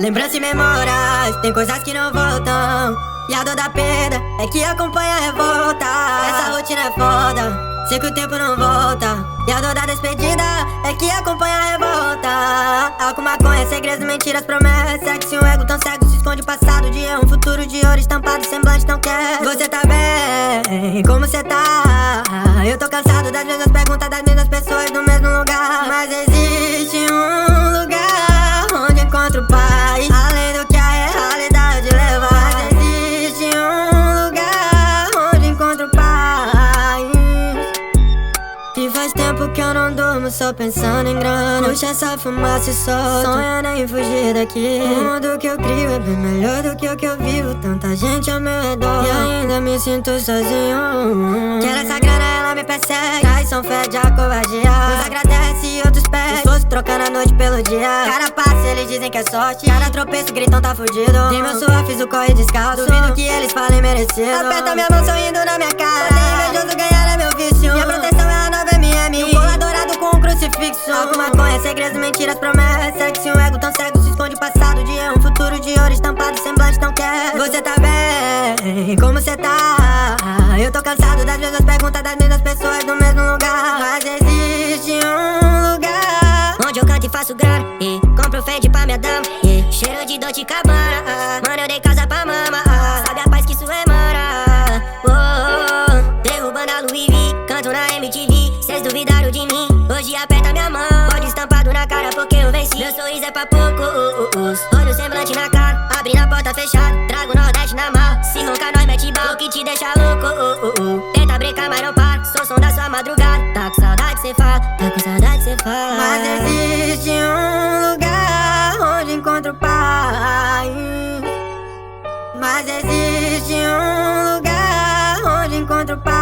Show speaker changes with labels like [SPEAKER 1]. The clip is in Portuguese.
[SPEAKER 1] Lembranças e memórias, tem coisas que não voltam. E a dor da perda é que acompanha a revolta. Essa rotina é foda, sei que o tempo não volta. E a dor da despedida é que acompanha a revolta. Álcool, maconha, segredos, mentiras, promessas. Sexo e um ego tão cego se esconde o passado de um futuro de ouro estampado, semblante não quer. Você tá bem? Como você tá? Eu tô cansado das mesmas perguntas das mesmas pessoas no mesmo lugar. Mas faz tempo que eu não durmo só pensando em grana. Puxa essa fumaça e solto. Sonhando em fugir daqui. O mundo que eu crio é bem melhor do que o que eu vivo. Tanta gente ao meu redor. E ainda me sinto sozinho. Quero essa grana, ela me persegue. Traição fede a covardia. Uns agradece e outros pede. Esforço trocando a noite pelo dia. Cara passa, eles dizem que é sorte. Cada tropeço, gritam, tá fudido. Tem meu suor, fiz o corre descalço. Duvido que eles falem merecido. Aperta minha mão sorrindo na minha cara. Odeio invejoso, ganhar segredos, mentiras, promessas. Sexo e um ego tão cego se esconde o passado de um futuro de ouro estampado, semblante não quer. Você tá bem? Como você tá? Eu tô cansado das mesmas perguntas das mesmas pessoas no mesmo lugar. Mas existe um lugar
[SPEAKER 2] Onde eu canto e faço grana e compro fede pra minha dama e cheiro de Dolce Cabana. duvidaram de mim, hoje aperta minha mão. Olho estampado na cara porque eu venci. Meu sorriso é pra pouco Olho semblante na cara, abre na porta fechada. Trago Nordeste na mão. Se roncar, nós mete bal que te deixa louco. Tenta brincar, mas não para. Sou som da sua madrugada. Tá com saudade, cê fala. Tá com saudade, cê fala. Mas
[SPEAKER 1] existe um lugar onde encontro paz. Mas existe um lugar onde encontro paz.